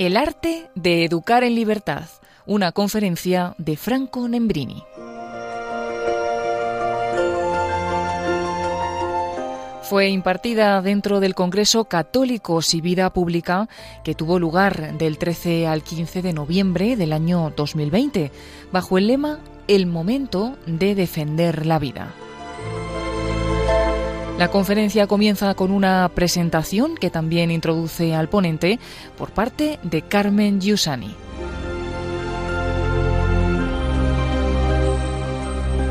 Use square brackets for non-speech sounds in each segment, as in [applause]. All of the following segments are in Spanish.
El arte de educar en libertad, una conferencia de Franco Nembrini. Fue impartida dentro del Congreso Católicos y Vida Pública que tuvo lugar del 13 al 15 de noviembre del año 2020, bajo el lema El momento de defender la vida. La conferencia comienza con una presentación que también introduce al ponente por parte de Carmen Giussani.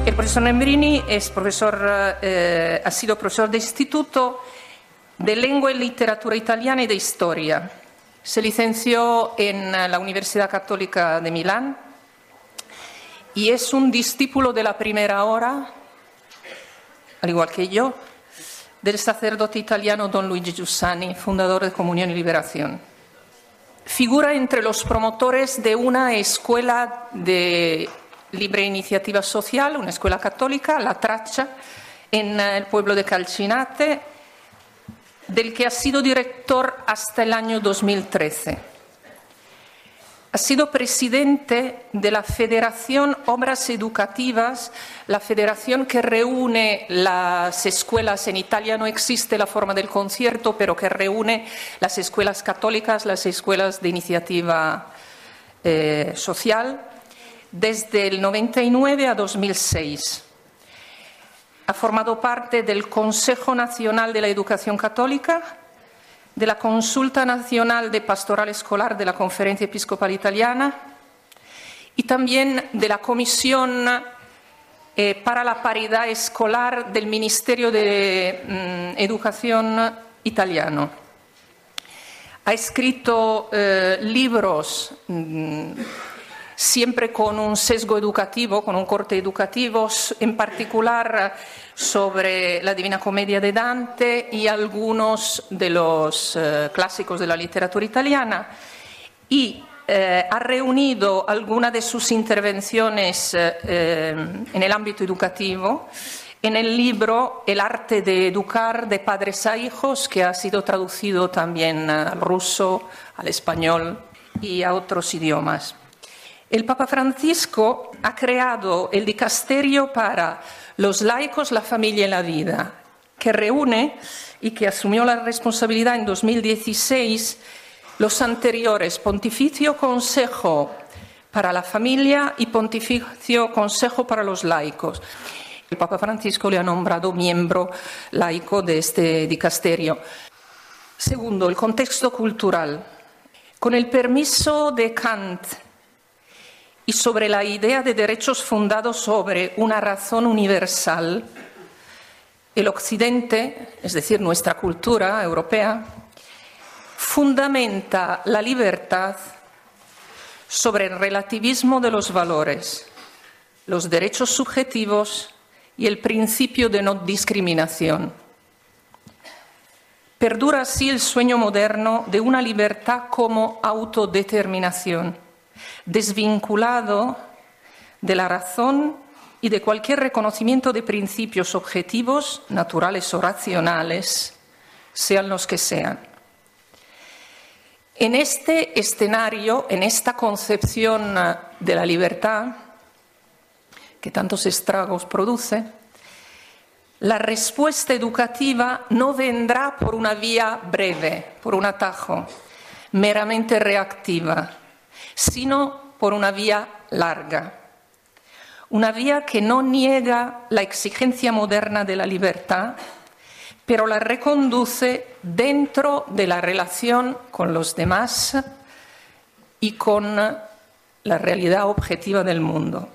El profesor Nembrini es profesor, eh, ha sido profesor de instituto de lengua y literatura italiana y de historia. Se licenció en la Universidad Católica de Milán y es un discípulo de la primera hora, al igual que yo, del sacerdote italiano don Luigi Giussani, fundador de Comunión y Liberación. Figura entre los promotores de una escuela de libre iniciativa social, una escuela católica, La Traccia, en el pueblo de Calcinate, del que ha sido director hasta el año 2013. Ha sido presidente de la Federación Obras Educativas, la federación que reúne las escuelas, en Italia no existe la forma del concierto, pero que reúne las escuelas católicas, las escuelas de iniciativa eh, social, desde el 99 a 2006. Ha formado parte del Consejo Nacional de la Educación Católica, de la Consulta Nacional de Pastoral Escolar de la Conferencia Episcopal Italiana y también de la Comisión eh, para la Paridad Escolar del Ministerio de mm, Educación italiano. Ha escrito eh, libros mm, siempre con un sesgo educativo, con un corte educativo, en particular sobre la Divina Comedia de Dante y algunos de los eh, clásicos de la literatura italiana. Y eh, ha reunido algunas de sus intervenciones eh, en el ámbito educativo en el libro El arte de educar de padres a hijos, que ha sido traducido también al ruso, al español y a otros idiomas. El Papa Francisco ha creado el dicasterio para los laicos, la familia y la vida, que reúne y que asumió la responsabilidad en 2016 los anteriores Pontificio Consejo para la Familia y Pontificio Consejo para los Laicos. El Papa Francisco le ha nombrado miembro laico de este dicasterio. Segundo, el contexto cultural. Con el permiso de Kant, y sobre la idea de derechos fundados sobre una razón universal, el Occidente, es decir, nuestra cultura europea, fundamenta la libertad sobre el relativismo de los valores, los derechos subjetivos y el principio de no discriminación. Perdura así el sueño moderno de una libertad como autodeterminación desvinculado de la razón y de cualquier reconocimiento de principios objetivos, naturales o racionales, sean los que sean. En este escenario, en esta concepción de la libertad, que tantos estragos produce, la respuesta educativa no vendrá por una vía breve, por un atajo, meramente reactiva, sino por una vía larga. Una vía que no niega la exigencia moderna de la libertad, pero la reconduce dentro de la relación con los demás y con la realidad objetiva del mundo.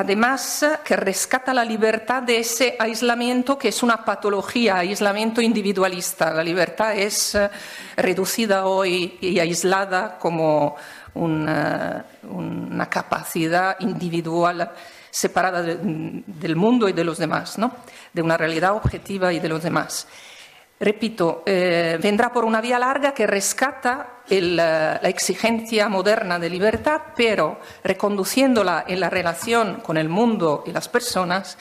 Además, que rescata la libertad de ese aislamiento que es una patología, aislamiento individualista. La libertad es eh, reducida hoy y aislada como una, capacidad individual separada del mundo y de los demás, ¿no? de una realidad objetiva y de los demás. Repito, eh, vendrá por una vía larga que rescata eh, la exigencia moderna de libertad, pero reconduciéndola en la relación con el mundo y las personas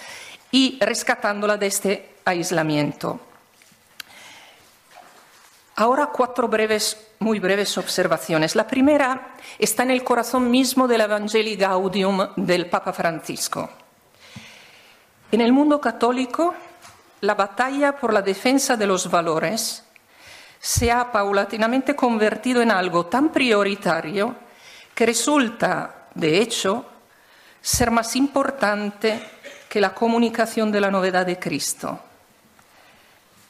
y rescatándola de este aislamiento. Ahora cuatro breves, muy breves observaciones. La primera está en el corazón mismo del Evangelii Gaudium del Papa Francisco. En el mundo católico, la batalla por la defensa de los valores se ha paulatinamente convertido en algo tan prioritario que resulta, de hecho, ser más importante que la comunicación de la novedad de Cristo.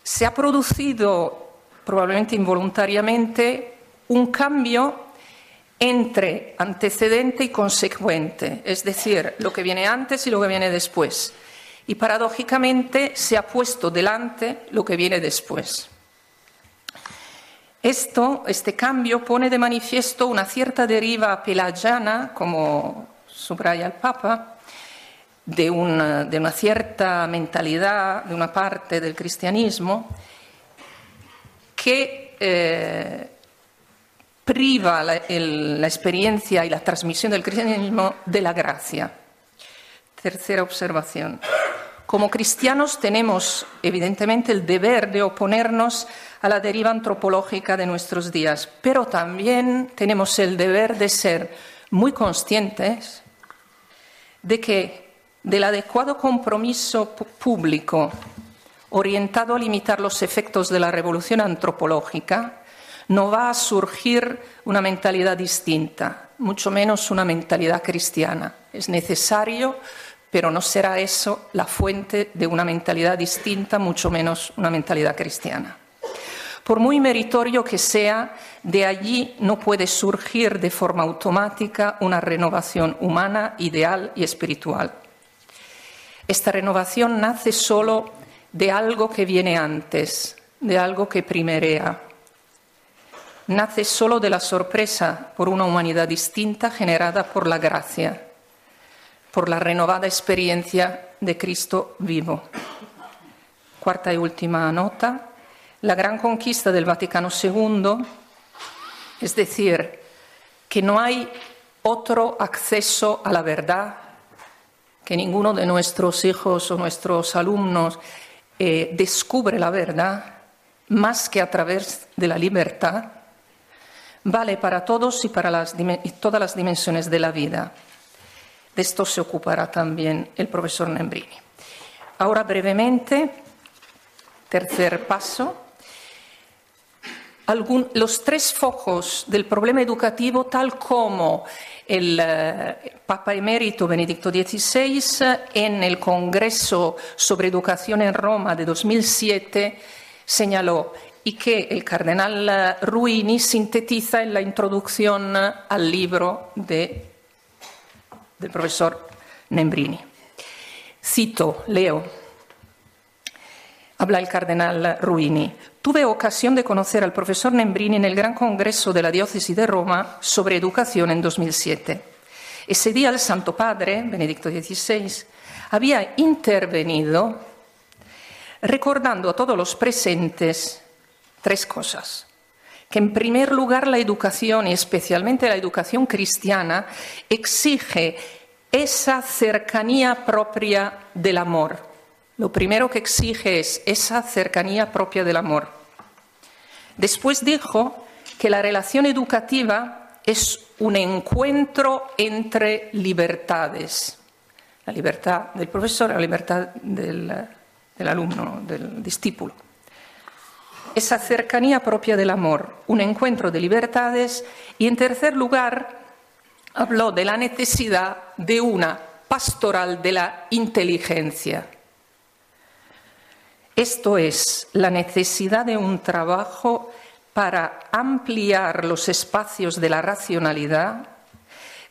Se ha producido, probablemente involuntariamente, un cambio entre antecedente y consecuente, es decir, lo que viene antes y lo que viene después. Y paradójicamente se ha puesto delante lo que viene después. Esto, este cambio pone de manifiesto una cierta deriva pelagiana, como subraya el Papa, de una, cierta mentalidad de una parte del cristianismo que eh, priva la, la experiencia y la transmisión del cristianismo de la gracia. Tercera observación. Como cristianos tenemos evidentemente el deber de oponernos a la deriva antropológica de nuestros días, pero también tenemos el deber de ser muy conscientes de que del adecuado compromiso público orientado a limitar los efectos de la revolución antropológica no va a surgir una mentalidad distinta, mucho menos una mentalidad cristiana. Es necesario pero no será eso la fuente de una mentalidad distinta, mucho menos una mentalidad cristiana. Por muy meritorio que sea, de allí no puede surgir de forma automática una renovación humana, ideal y espiritual. Esta renovación nace solo de algo que viene antes, de algo que primerea. Nace solo de la sorpresa por una humanidad distinta generada por la gracia por la renovada experiencia de Cristo vivo. Cuarta y última nota, la gran conquista del Vaticano II, es decir, que no hay otro acceso a la verdad, que ninguno de nuestros hijos o nuestros alumnos eh, descubre la verdad más que a través de la libertad, vale para todos y para todas las dimensiones de la vida. De esto se ocupará también el profesor Nembrini. Ahora brevemente, tercer paso, los tres focos del problema educativo, tal como el eh, Papa emérito Benedicto XVI en el Congreso sobre Educación en Roma de 2007 señaló y que el cardenal Ruini sintetiza en la introducción al libro de del profesor Nembrini. Cito, leo, habla el cardenal Ruini. Tuve ocasión de conocer al profesor Nembrini en el Gran Congreso de la Diócesis de Roma sobre educación en 2007. Ese día el Santo Padre, Benedicto XVI, había intervenido recordando a todos los presentes tres cosas que en primer lugar la educación, y especialmente la educación cristiana, exige esa cercanía propia del amor. Lo primero que exige es esa cercanía propia del amor. Después dijo que la relación educativa es un encuentro entre libertades. La libertad del profesor, la libertad del, del alumno, del discípulo esa cercanía propia del amor, un encuentro de libertades y, en tercer lugar, habló de la necesidad de una pastoral de la inteligencia. Esto es la necesidad de un trabajo para ampliar los espacios de la racionalidad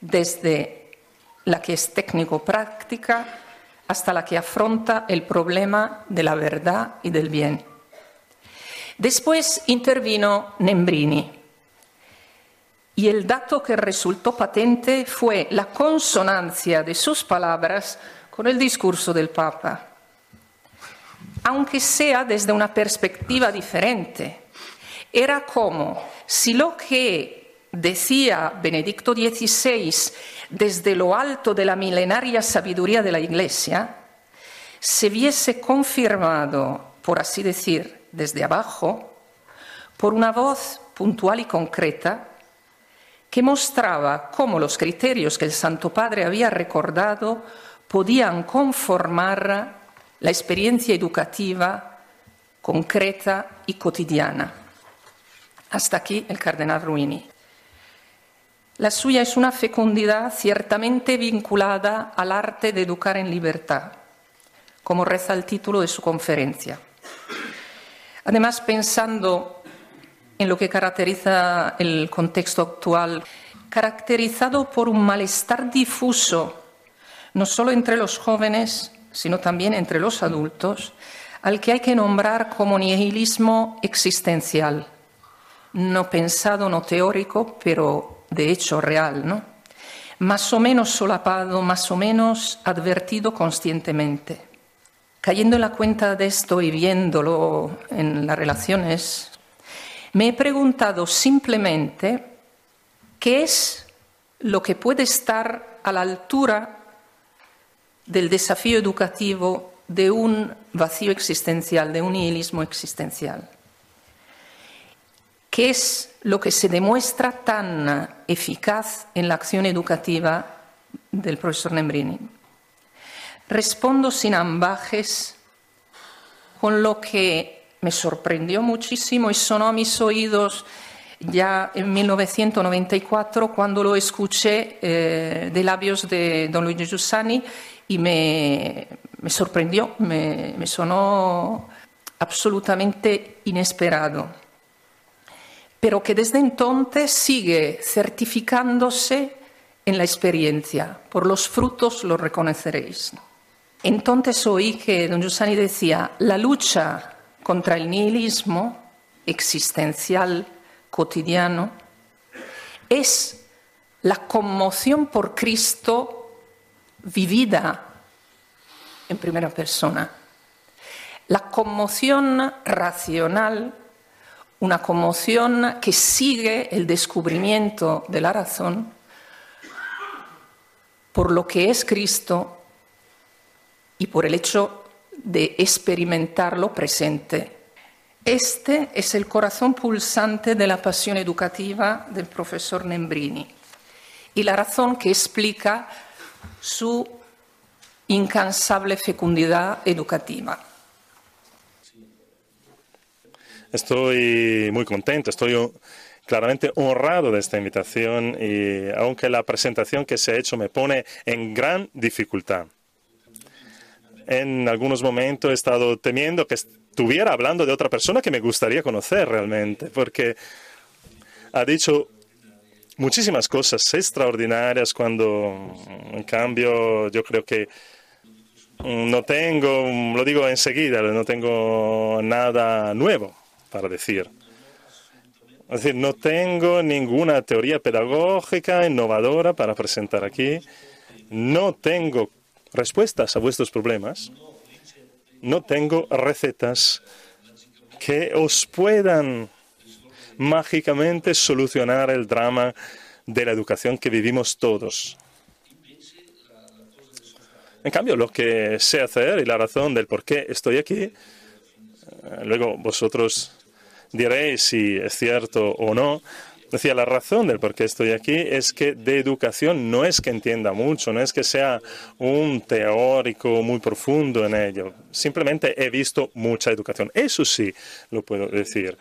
desde la que es técnico-práctica hasta la que afronta el problema de la verdad y del bien. Después intervino Nembrini. Y el dato que resultó patente fue la consonancia de sus palabras con el discurso del Papa, aunque sea desde una perspectiva diferente. Era como si lo que decía Benedicto XVI desde lo alto de la milenaria sabiduría de la Iglesia se viese confirmado, por así decir, desde abajo, por una voz puntual y concreta que mostraba cómo los criterios que el Santo Padre había recordado podían conformar la experiencia educativa concreta y cotidiana. Hasta aquí el cardenal Ruini. La suya es una fecundidad ciertamente vinculada al arte de educar en libertad, como reza el título de su conferencia. Además, pensando en lo que caracteriza el contexto actual, caracterizado por un malestar difuso, no solo entre los jóvenes, sino también entre los adultos, al que hay que nombrar como nihilismo existencial, no pensado, no teórico, pero de hecho real, ¿no? Más o menos solapado, más o menos advertido conscientemente. Cayendo en la cuenta de esto y viéndolo en las relaciones, me he preguntado simplemente qué es lo que puede estar a la altura del desafío educativo de un vacío existencial, de un nihilismo existencial. ¿Qué es lo que se demuestra tan eficaz en la acción educativa del profesor Nembrini? Respondo sin ambajes con lo que me sorprendió muchísimo y sonó a mis oídos ya en 1994 cuando lo escuché eh, de labios de don Luigi Giussani y me, sorprendió, me, me sonó absolutamente inesperado, pero que desde entonces sigue certificándose en la experiencia. Por los frutos lo reconoceréis. Entonces oí que don Giussani decía, la lucha contra el nihilismo existencial cotidiano es la conmoción por Cristo vivida en primera persona. La conmoción racional, una conmoción que sigue el descubrimiento de la razón por lo que es Cristo y por el hecho de experimentarlo presente. Este es el corazón pulsante de la pasión educativa del profesor Nembrini y la razón que explica su incansable fecundidad educativa. Estoy muy contento, estoy claramente honrado de esta invitación y aunque la presentación que se ha hecho me pone en gran dificultad. En algunos momentos he estado temiendo que estuviera hablando de otra persona que me gustaría conocer realmente, porque ha dicho muchísimas cosas extraordinarias cuando, en cambio, yo creo que no tengo, lo digo enseguida, no tengo nada nuevo para decir. Es decir, no tengo ninguna teoría pedagógica innovadora para presentar aquí. No tengo respuestas a vuestros problemas. No tengo recetas que os puedan mágicamente solucionar el drama de la educación que vivimos todos. En cambio, lo que sé hacer y la razón del por qué estoy aquí, eh, luego vosotros diréis si es cierto o no. Decía, la razón del por qué estoy aquí es que de educación no es que entienda mucho, no es que sea un teórico muy profundo en ello. Simplemente he visto mucha educación. Eso sí lo puedo decir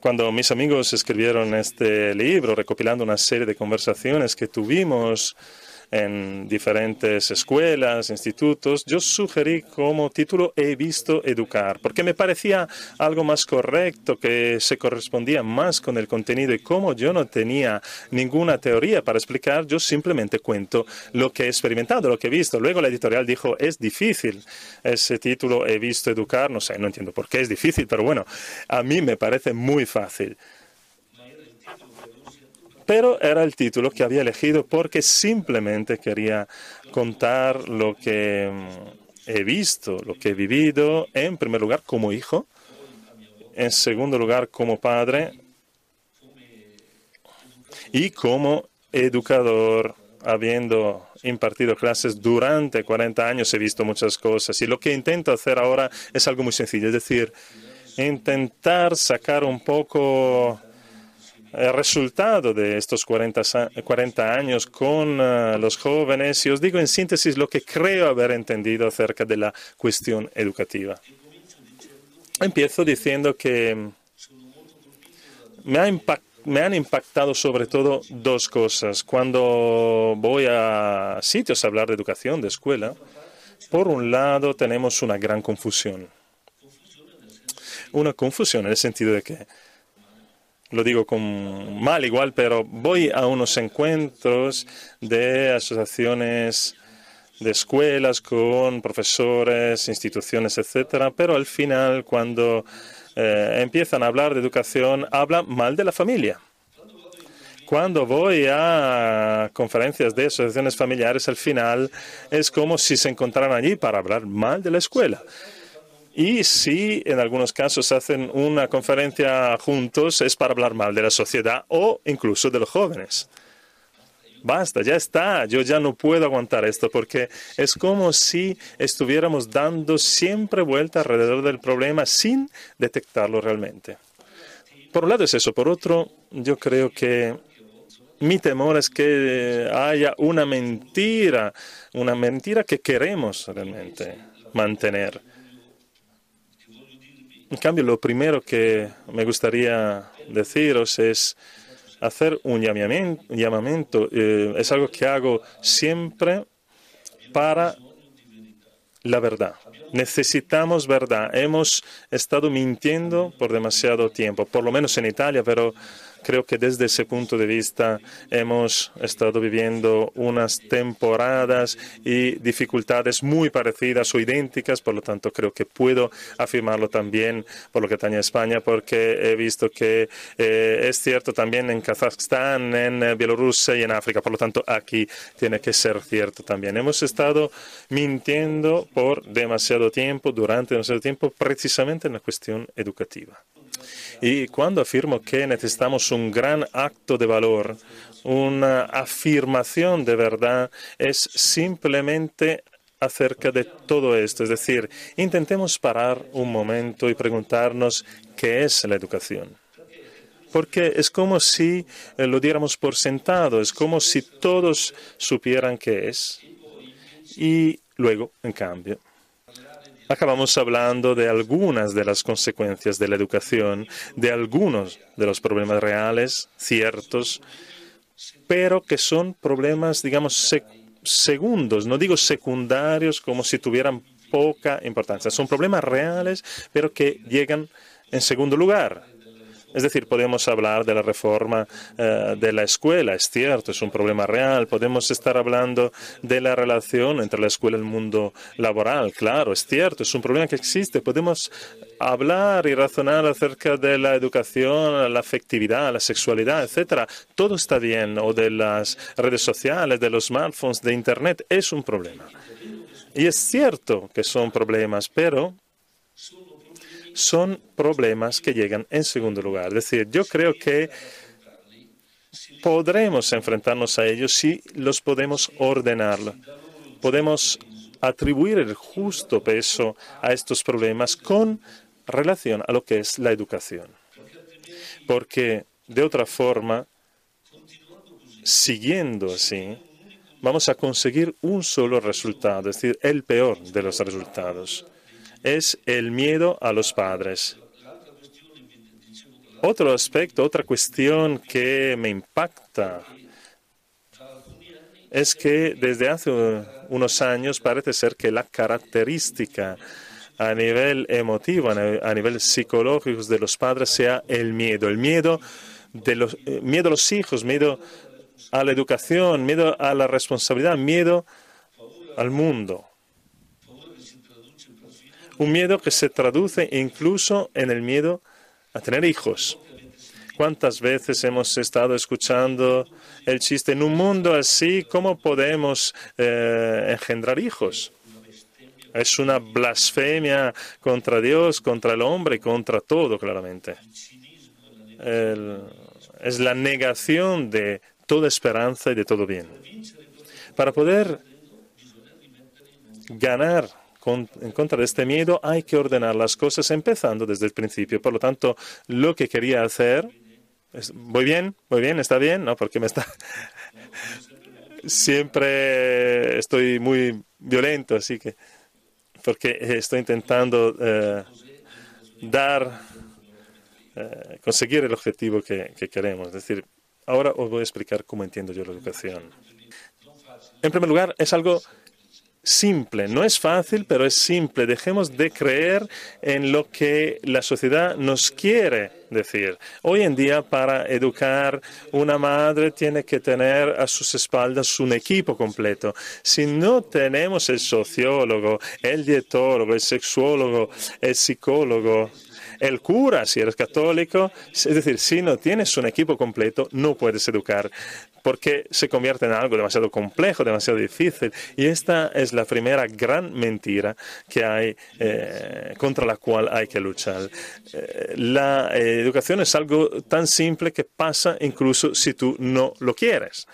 cuando mis amigos escribieron este libro, recopilando una serie de conversaciones que tuvimos en diferentes escuelas, institutos, yo sugerí como título He visto educar, porque me parecía algo más correcto, que se correspondía más con el contenido y como yo no tenía ninguna teoría para explicar, yo simplemente cuento lo que he experimentado, lo que he visto. Luego la editorial dijo, es difícil ese título He visto educar, no sé, no entiendo por qué es difícil, pero bueno, a mí me parece muy fácil pero era el título que había elegido porque simplemente quería contar lo que mm, he visto, lo que he vivido, en primer lugar como hijo, en segundo lugar como padre y como educador, habiendo impartido clases durante 40 años, he visto muchas cosas. Y lo que intento hacer ahora es algo muy sencillo, es decir, intentar sacar un poco el resultado de estos 40, 40 años con uh, los jóvenes y os digo en síntesis lo que creo haber entendido acerca de la cuestión educativa. Empiezo diciendo que me han impactado sobre todo dos cosas. Cuando voy a sitios a hablar de educación, de escuela, por un lado tenemos una gran confusión. Una confusión en el sentido de que lo digo con mal igual, pero voy a unos encuentros de asociaciones de escuelas con profesores, instituciones, etcétera, pero al final cuando eh, empiezan a hablar de educación hablan mal de la familia. Cuando voy a conferencias de asociaciones familiares, al final es como si se encontraran allí para hablar mal de la escuela. Y si en algunos casos hacen una conferencia juntos es para hablar mal de la sociedad o incluso de los jóvenes. Basta, ya está, yo ya no puedo aguantar esto porque es como si estuviéramos dando siempre vuelta alrededor del problema sin detectarlo realmente. Por un lado es eso, por otro, yo creo que mi temor es que haya una mentira, una mentira que queremos realmente mantener en cambio, lo primero que me gustaría deciros es hacer un llamamiento. Eh, es algo que hago siempre para la verdad. Necesitamos verdad. Hemos estado mintiendo por demasiado tiempo, por lo menos en Italia, pero Creo que desde ese punto de vista hemos estado viviendo unas temporadas y dificultades muy parecidas o idénticas, por lo tanto creo que puedo afirmarlo también por lo que atañe a España, porque he visto que eh, es cierto también en Kazajstán, en eh, Bielorrusia y en África, por lo tanto aquí tiene que ser cierto también. Hemos estado mintiendo por demasiado tiempo, durante demasiado tiempo, precisamente en la cuestión educativa. Y cuando afirmo que necesitamos un gran acto de valor, una afirmación de verdad, es simplemente acerca de todo esto. Es decir, intentemos parar un momento y preguntarnos qué es la educación. Porque es como si eh, lo diéramos por sentado, es como si todos supieran qué es. Y luego, en cambio, acabamos hablando de algunas de las consecuencias de la educación, de algunos de los problemas reales, ciertos, pero que son problemas, digamos, segundos, no digo secundarios como si tuvieran poca importancia. Son problemas reales, pero que llegan en segundo lugar. Es decir, podemos hablar de la reforma eh, de la escuela, es cierto, es un problema real. Podemos estar hablando de la relación entre la escuela y el mundo laboral, claro, es cierto, es un problema que existe. Podemos hablar y razonar acerca de la educación, la afectividad, la sexualidad, etcétera. Todo está bien, o de las redes sociales, de los smartphones, de Internet, es un problema. Y es cierto que son problemas, pero son problemas que llegan en segundo lugar. Es decir, yo creo que podremos enfrentarnos a ellos si los podemos ordenar. Podemos atribuir el justo peso a estos problemas con relación a lo que es la educación. Porque de otra forma, siguiendo así, vamos a conseguir un solo resultado, es decir, el peor de los resultados es el miedo a los padres. Otro aspecto, otra cuestión que me impacta es que desde hace unos años parece ser que la característica a nivel emotivo, a nivel psicológico de los padres sea el miedo, el miedo de los eh, miedo a los hijos, miedo a la educación, miedo a la responsabilidad, miedo al mundo. Un miedo que se traduce incluso en el miedo a tener hijos. ¿Cuántas veces hemos estado escuchando el chiste, en un mundo así, ¿cómo podemos eh, engendrar hijos? Es una blasfemia contra Dios, contra el hombre y contra todo, claramente. es la negación de toda esperanza y de todo bien. Para poder ganar en contra de este miedo, hay que ordenar las cosas empezando desde el principio. Por lo tanto, lo que quería hacer, ¿voy bien? ¿Voy bien? ¿Está bien? No, porque me está... [laughs] Siempre estoy muy violento, así que... Porque estoy intentando eh, dar, eh, conseguir el objetivo que, que queremos. Es decir, ahora os voy a explicar cómo entiendo yo la educación. En primer lugar, es algo simple. No es fácil, pero es simple. Dejemos de creer en lo que la sociedad nos quiere decir. Hoy en día, para educar, una madre tiene que tener a sus espaldas un equipo completo. Si no tenemos el sociólogo, el dietólogo, el sexuólogo, el psicólogo, el cura, si eres católico, es decir, si no tienes un equipo completo, no puedes educar porque se convierte en algo demasiado complejo, demasiado difícil. Y esta es la primera gran mentira que hay eh, contra la cual hay que luchar. Eh, la educación es algo tan simple que pasa incluso si tú no lo quieres.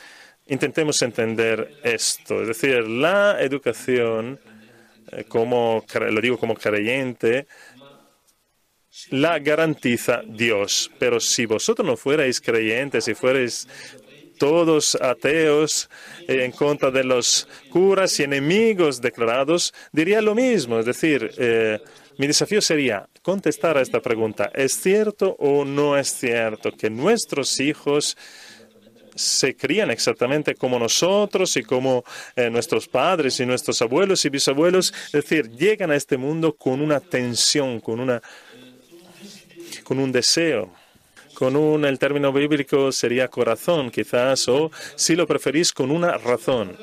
Intentemos entender esto. Es decir, la educación, eh, como lo digo como creyente, la garantiza Dios. Pero si vosotros no fuerais creyentes, si fuerais todos ateos en contra de los curas y enemigos declarados, diría lo mismo. Es decir, eh, mi desafío sería contestar a esta pregunta. ¿Es cierto o no es cierto que nuestros hijos se crían exactamente como nosotros y como eh, nuestros padres y nuestros abuelos y bisabuelos? Es decir, llegan a este mundo con una tensión, con, una, con un deseo con un, el término bíblico sería corazón, quizás, o si lo preferís, con una razón.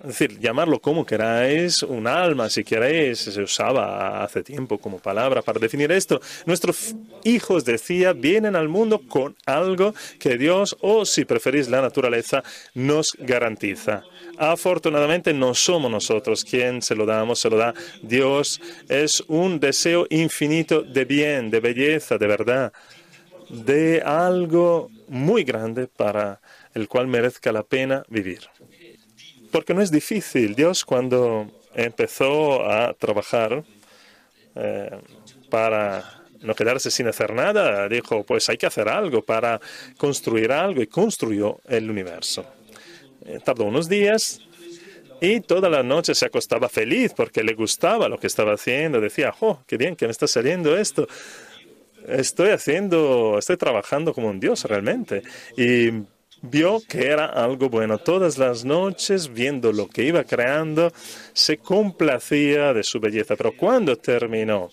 Es decir, llamarlo como queráis, un alma, si queréis, se usaba hace tiempo como palabra para definir esto. Nuestros hijos, decía, vienen al mundo con algo que Dios, o si preferís la naturaleza, nos garantiza. Afortunadamente no somos nosotros quien se lo damos, se lo da Dios. Es un deseo infinito de bien, de belleza, de verdad de algo muy grande para el cual merezca la pena vivir. Porque no es difícil. Dios cuando empezó a trabajar eh, para no quedarse sin hacer nada, dijo, pues hay que hacer algo para construir algo y construyó el universo. Eh, tardó unos días y toda la noche se acostaba feliz porque le gustaba lo que estaba haciendo. Decía, oh, qué bien que me está saliendo esto estoy haciendo, estoy trabajando como un dios realmente. Y vio que era algo bueno. Todas las noches, viendo lo que iba creando, se complacía de su belleza. Pero cuando terminó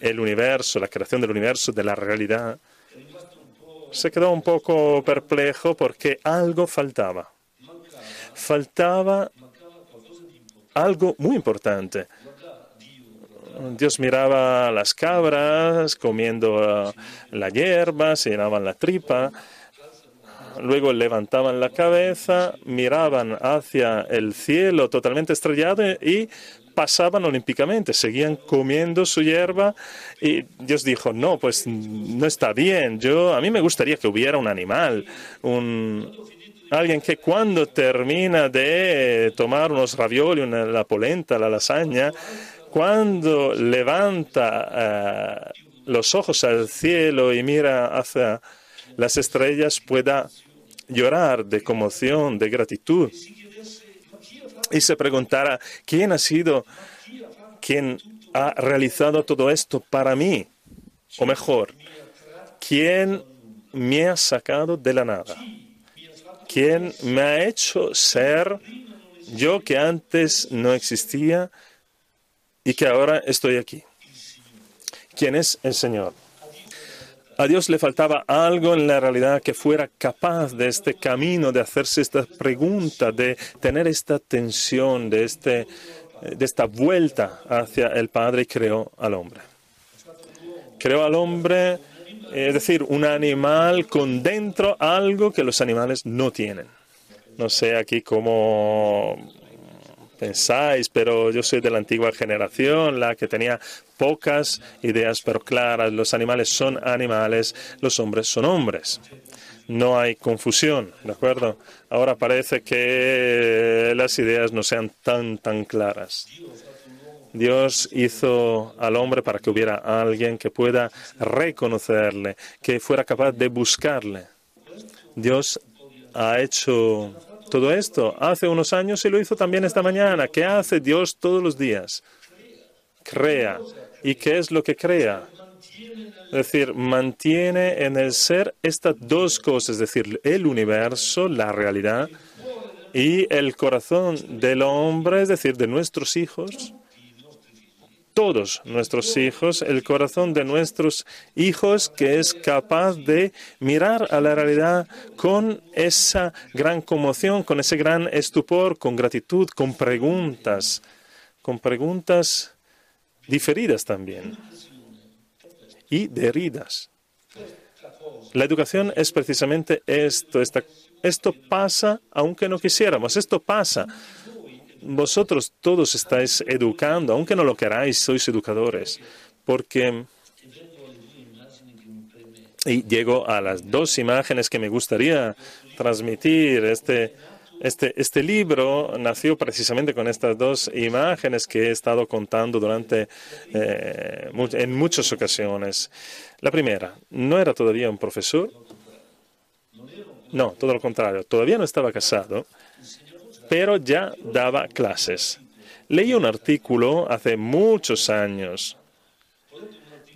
el universo, la creación del universo, de la realidad, se quedó un poco perplejo porque algo faltaba. Faltaba algo muy importante. Dios miraba a las cabras comiendo uh, la hierba, se llenaban la tripa, luego levantaban la cabeza, miraban hacia el cielo totalmente estrellado y pasaban olímpicamente, seguían comiendo su hierba y Dios dijo, no, pues no está bien, yo a mí me gustaría que hubiera un animal, un alguien que cuando termina de tomar unos ravioli, una, la polenta, la lasaña, cuando levanta eh, los ojos al cielo y mira hacia las estrellas, pueda llorar de conmoción, de gratitud. Y se preguntara, ¿quién ha sido quien ha realizado todo esto para mí? O mejor, ¿quién me ha sacado de la nada? ¿Quién me ha hecho ser yo que antes no existía? y que ahora estoy aquí. ¿Quién es el Señor? A Dios le faltaba algo en la realidad que fuera capaz de este camino, de hacerse esta pregunta, de tener esta tensión, de, este, de esta vuelta hacia el Padre y creó al hombre. Creó al hombre, es decir, un animal con dentro algo que los animales no tienen. No sé aquí cómo pensáis, pero yo soy de la antigua generación, la que tenía pocas ideas pero claras. Los animales son animales, los hombres son hombres. No hay confusión, ¿de acuerdo? Ahora parece que las ideas no sean tan, tan claras. Dios hizo al hombre para que hubiera alguien que pueda reconocerle, que fuera capaz de buscarle. Dios ha hecho todo esto hace unos años y lo hizo también esta mañana. ¿Qué hace Dios todos los días? Crea. ¿Y qué es lo que crea? Es decir, mantiene en el ser estas dos cosas, es decir, el universo, la realidad, y el corazón del hombre, es decir, de nuestros hijos, todos nuestros hijos, el corazón de nuestros hijos que es capaz de mirar a la realidad con esa gran conmoción, con ese gran estupor, con gratitud, con preguntas, con preguntas diferidas también y de heridas. La educación es precisamente esto. esto pasa aunque no quisiéramos. Esto pasa. Vosotros todos estáis educando, aunque no lo queráis, sois educadores. Porque y llego a las dos imágenes que me gustaría transmitir. Este, este, este libro nació precisamente con estas dos imágenes que he estado contando durante eh, en muchas ocasiones. La primera, no era todavía un profesor. No, todo lo contrario. Todavía no estaba casado, pero ya daba clases. Leí un artículo hace muchos años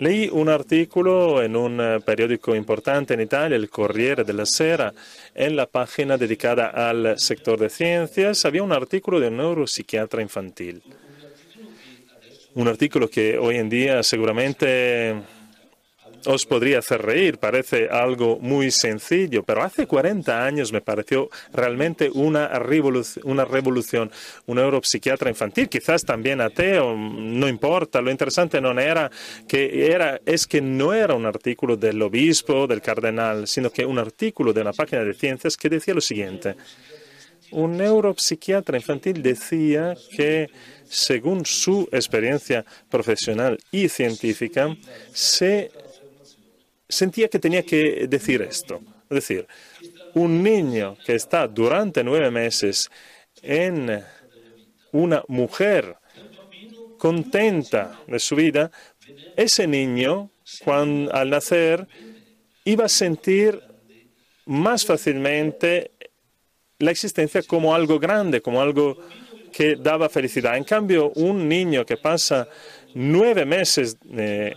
Leí un artículo en un eh, periódico importante en Italia, el Corriere della Sera, en la página dedicada al sector de ciencias, había un artículo de un neuropsiquiatra infantil. Un artículo que hoy en día seguramente os podría hacer reír, parece algo muy sencillo, pero hace 40 años me pareció realmente una, revolución. Un neuropsiquiatra infantil, quizás también ateo, no importa, lo interesante no era que era, es que no era un artículo del obispo, del cardenal, sino que un artículo de una página de ciencias que decía lo siguiente. Un neuropsiquiatra infantil decía que según su experiencia profesional y científica, se sentía que tenía que decir esto. Es decir, un niño que está durante nueve meses en una mujer contenta de su vida, ese niño, cuando, al nacer, iba a sentir más fácilmente la existencia como algo grande, como algo que daba felicidad. En cambio, un niño que pasa nueve meses eh,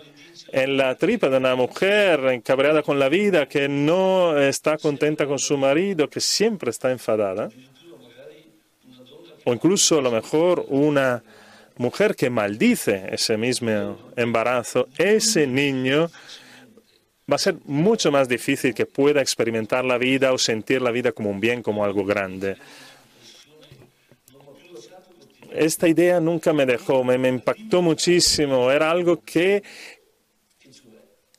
en la tripa de una mujer encabreada con la vida, que no está contenta con su marido, que siempre está enfadada, o incluso a lo mejor una mujer que maldice ese mismo embarazo, ese niño va a ser mucho más difícil que pueda experimentar la vida o sentir la vida como un bien, como algo grande. Esta idea nunca me dejó, me, me impactó muchísimo. Era algo que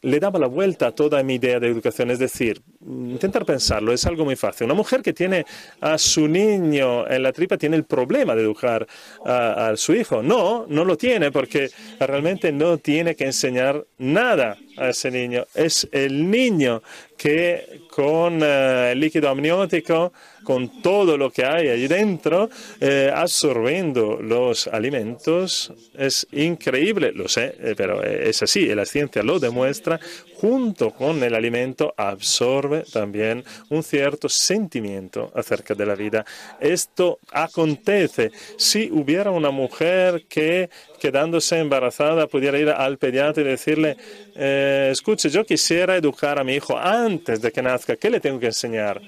le daba la vuelta a toda mi idea de educación. Es decir, intentar pensarlo es algo muy fácil. Una mujer que tiene a su niño en la tripa tiene el problema de educar a, su hijo. No, no lo tiene porque realmente no tiene que enseñar nada a ese niño. Es el niño que con eh, el líquido amniótico, con todo lo que hay allí dentro, eh, absorbiendo los alimentos, es increíble, lo sé, eh, pero es así, la ciencia lo demuestra, junto con el alimento absorbe también un cierto sentimiento acerca de la vida. Esto acontece si hubiera una mujer que quedándose embarazada pudiera ir al pediatra y decirle, eh, escuche, yo quisiera educar a mi hijo antes de que nazca, ¿qué le tengo que enseñar?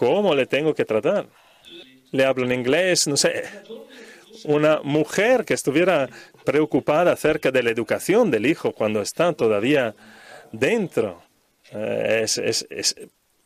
¿Cómo le tengo que tratar? ¿Le hablo en inglés? No sé. Una mujer que estuviera preocupada acerca de la educación del hijo cuando está todavía dentro. Eh, es, es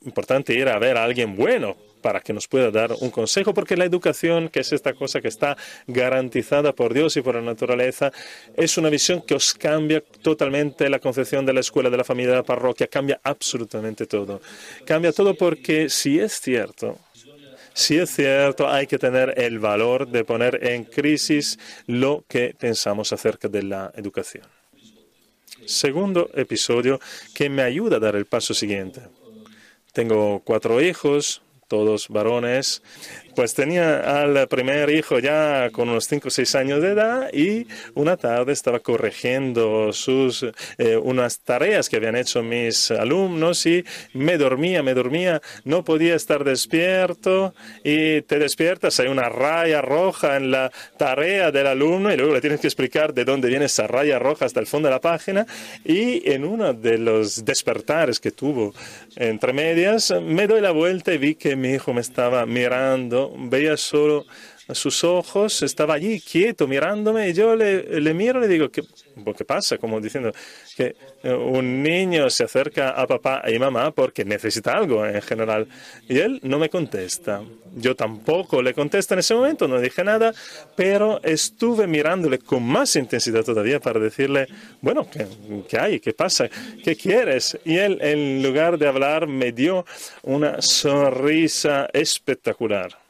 importante ir a ver a alguien bueno para que nos pueda dar un consejo, porque la educación, que es esta cosa que está garantizada por Dios y por la naturaleza, es una visión que os cambia totalmente la concepción de la escuela, de la familia, de la parroquia, cambia absolutamente todo. Cambia todo porque si es cierto, si es cierto, hay que tener el valor de poner en crisis lo que pensamos acerca de la educación. Segundo episodio que me ayuda a dar el paso siguiente. Tengo cuatro hijos, todos varones. Pues tenía al primer hijo ya con unos 5 o 6 años de edad y una tarde estaba corrigiendo sus, eh, unas tareas que habían hecho mis alumnos y me dormía, me dormía, no podía estar despierto y te despiertas, hay una raya roja en la tarea del alumno y luego le tienes que explicar de dónde viene esa raya roja hasta el fondo de la página. Y en uno de los despertares que tuvo entre medias me doy la vuelta y vi que mi hijo me estaba mirando veía solo sus ojos, estaba allí quieto mirándome y yo le, miro y le digo, ¿qué, ¿qué pasa? Como diciendo que eh, un niño se acerca a papá y mamá porque necesita algo en general y él no me contesta. Yo tampoco le contesto en ese momento, no dije nada, pero estuve mirándole con más intensidad todavía para decirle, bueno, ¿qué, qué hay? ¿Qué pasa? ¿Qué quieres? Y él, en lugar de hablar, me dio una sonrisa espectacular.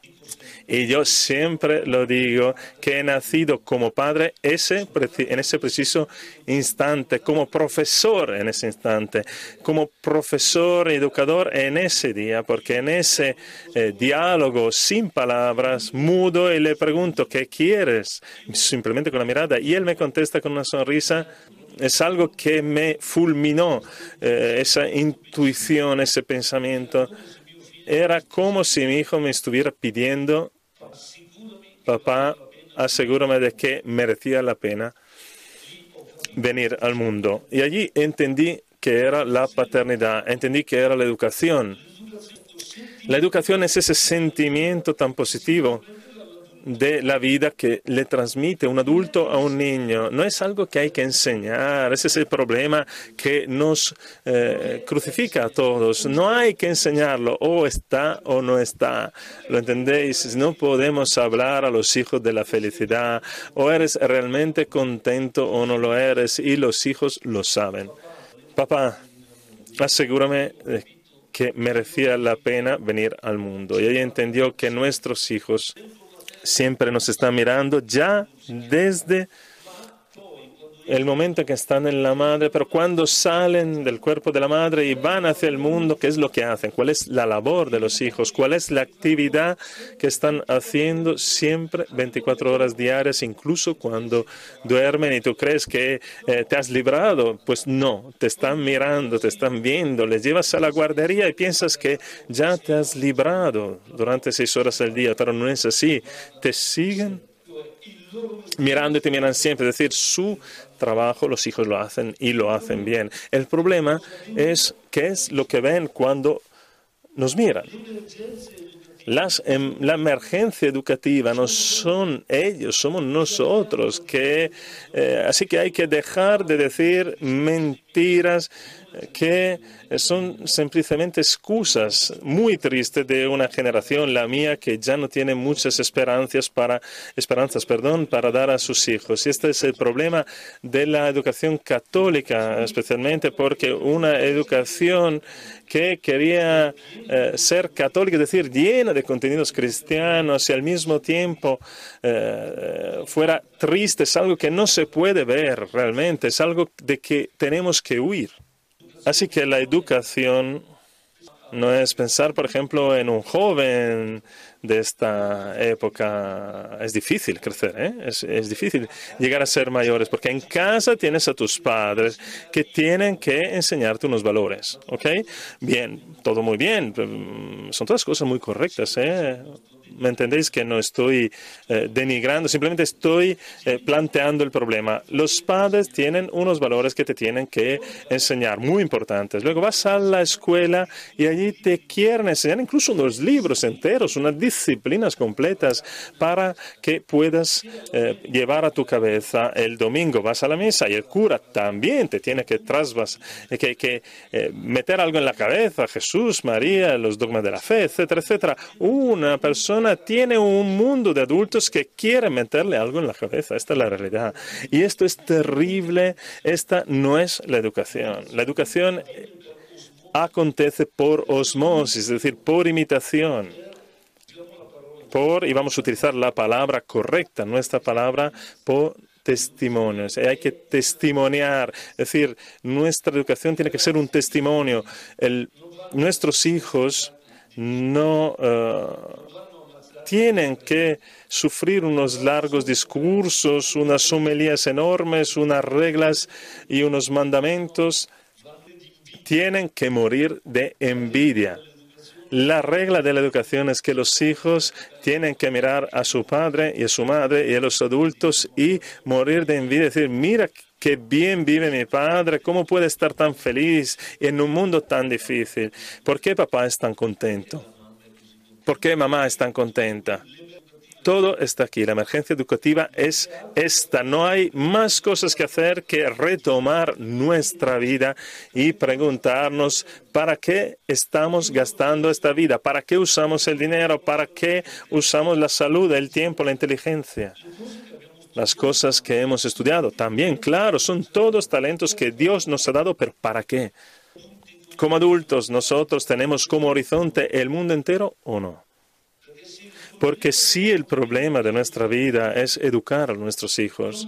Y yo siempre lo digo, que he nacido como padre ese, en ese preciso instante, como profesor en ese instante, como profesor educador en ese día, porque en ese eh, diálogo sin palabras, mudo, y le pregunto, ¿qué quieres? Simplemente con la mirada. Y él me contesta con una sonrisa es algo que me fulminó eh, esa intuición, ese pensamiento. Era como si mi hijo me estuviera pidiendo papá, asegúrame de que merecía la pena venir al mundo. Y allí entendí que era la paternidad, entendí que era la educación. La educación es ese sentimiento tan positivo de la vida que le transmite un adulto a un niño. No es algo que hay que enseñar, ese es el problema que nos eh, crucifica a todos. No hay que enseñarlo, o está o no está. ¿Lo entendéis? No podemos hablar a los hijos de la felicidad, o eres realmente contento o no lo eres, y los hijos lo saben. Papá, asegúrame que merecía la pena venir al mundo. Y ella entendió que nuestros hijos siempre nos está mirando ya desde el momento en que están en la madre, pero cuando salen del cuerpo de la madre y van hacia el mundo, ¿qué es lo que hacen? ¿Cuál es la labor de los hijos? ¿Cuál es la actividad que están haciendo siempre 24 horas diarias, incluso cuando duermen y tú crees que eh, te has librado? Pues no, te están mirando, te están viendo, les llevas a la guardería y piensas que ya te has librado durante seis horas al día, pero no es así. Te siguen mirando y te miran siempre, es decir, su trabajo los hijos lo hacen y lo hacen bien. El problema es qué es lo que ven cuando nos miran. Las, em, la emergencia educativa no son ellos, somos nosotros. Que, eh, así que hay que dejar de decir mentiras que son simplemente excusas muy tristes de una generación, la mía, que ya no tiene muchas esperanzas para, esperanzas, perdón, para dar a sus hijos. Y este es el problema de la educación católica, especialmente porque una educación que quería eh, ser católica, es decir, llena de contenidos cristianos y al mismo tiempo eh, fuera triste, es algo que no se puede ver realmente, es algo de que tenemos que huir. Así que la educación no es pensar, por ejemplo, en un joven de esta época. Es difícil crecer, ¿eh? es, difícil llegar a ser mayores, porque en casa tienes a tus padres que tienen que enseñarte unos valores. ¿Ok? Bien, todo muy bien. Son todas cosas muy correctas. ¿eh? ¿Me entendéis que no estoy eh, denigrando? Simplemente estoy eh, planteando el problema. Los padres tienen unos valores que te tienen que enseñar, muy importantes. Luego vas a la escuela y allí te quieren enseñar incluso unos libros enteros, unas disciplinas completas para que puedas eh, llevar a tu cabeza el domingo. Vas a la misa y el cura también te tiene que trasvas, que, que meter algo en la cabeza, Jesús, María, los dogmas de la fe, etcétera, etcétera. Una persona tiene un mundo de adultos que quieren meterle algo en la cabeza. Esta es la realidad. Y esto es terrible. Esta no es la educación. La educación acontece por osmosis, es decir, por imitación. Por, y vamos a utilizar la palabra correcta, nuestra palabra, por testimonios. Hay que testimoniar. Es decir, nuestra educación tiene que ser un testimonio. Nuestros hijos no. Uh, tienen que sufrir unos largos discursos, unas homilías enormes, unas reglas y unos mandamientos. Tienen que morir de envidia. La regla de la educación es que los hijos tienen que mirar a su padre y a su madre y a los adultos y morir de envidia. Decir, mira qué bien vive mi padre, cómo puede estar tan feliz en un mundo tan difícil. ¿Por qué papá es tan contento? ¿Por qué mamá es tan contenta? Todo está aquí. La emergencia educativa es esta. No hay más cosas que hacer que retomar nuestra vida y preguntarnos para qué estamos gastando esta vida, para qué usamos el dinero, para qué usamos la salud, el tiempo, la inteligencia. Las cosas que hemos estudiado también, claro, son todos talentos que Dios nos ha dado, pero ¿para qué? Como adultos, nosotros tenemos como horizonte el mundo entero o no. Porque si el problema de nuestra vida es educar a nuestros hijos,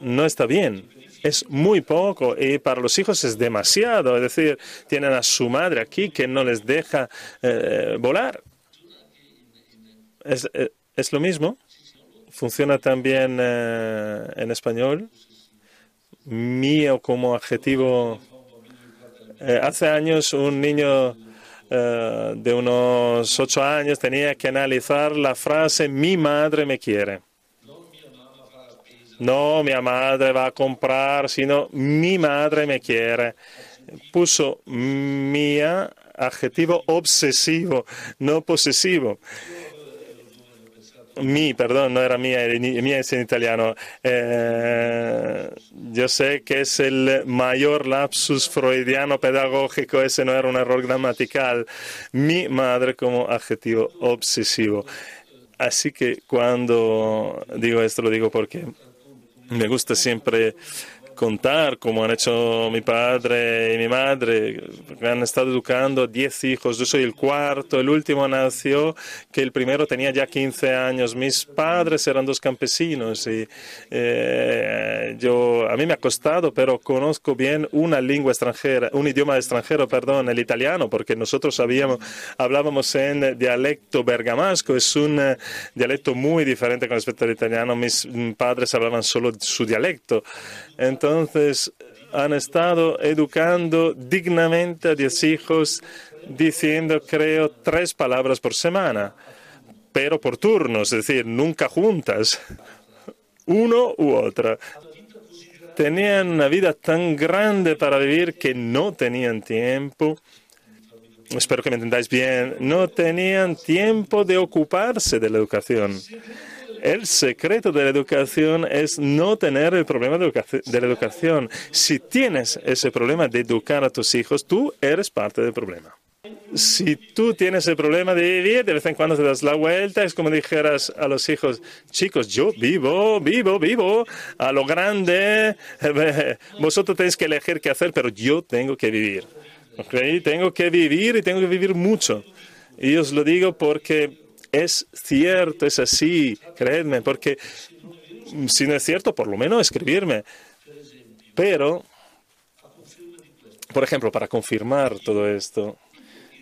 no está bien. Es muy poco y para los hijos es demasiado. Es decir, tienen a su madre aquí que no les deja eh, volar. Es, eh, es, lo mismo. Funciona también eh, en español. Mío como adjetivo. Hace años un niño eh, de unos ocho años tenía que analizar la frase mi madre me quiere. No, mi madre va a comprar, sino mi madre me quiere. Puso mía adjetivo obsesivo, no posesivo mi, perdón, no era mía, mía es en italiano. Eh, yo sé que es el mayor lapsus freudiano pedagógico, ese no era un error gramatical. Mi madre como adjetivo obsesivo. Así que cuando digo esto, lo digo porque me gusta siempre contar como han hecho mi padre y mi madre, me han estado educando 10 hijos, yo soy el cuarto, el último nació, que el primero tenía ya 15 años, mis padres eran dos campesinos y eh, yo, a mí me ha costado, pero conozco bien una lengua extranjera, un idioma extranjero, perdón, el italiano, porque nosotros sabíamos, hablábamos en dialecto bergamasco, es un eh, dialecto muy diferente con respecto al italiano, mis padres hablaban solo su dialecto. Entonces, han estado educando dignamente a 10 hijos diciendo, creo, tres palabras por semana, pero por turnos, es decir, nunca juntas, uno u otra. Tenían una vida tan grande para vivir que no tenían tiempo espero que me entendáis bien, no tenían tiempo de ocuparse de la educación. El secreto de la educación es no tener el problema de, la educación. Si tienes ese problema de educar a tus hijos, tú eres parte del problema. Si tú tienes el problema de vivir, de vez en cuando te das la vuelta, es como dijeras a los hijos, chicos, yo vivo, vivo, vivo, a lo grande, [laughs] vosotros tenéis que elegir qué hacer, pero yo tengo que vivir. Tengo que vivir y tengo que vivir mucho. Y os lo digo porque es cierto, es así, creedme, porque si no es cierto, por lo menos escribirme. Pero, por ejemplo, para confirmar todo esto,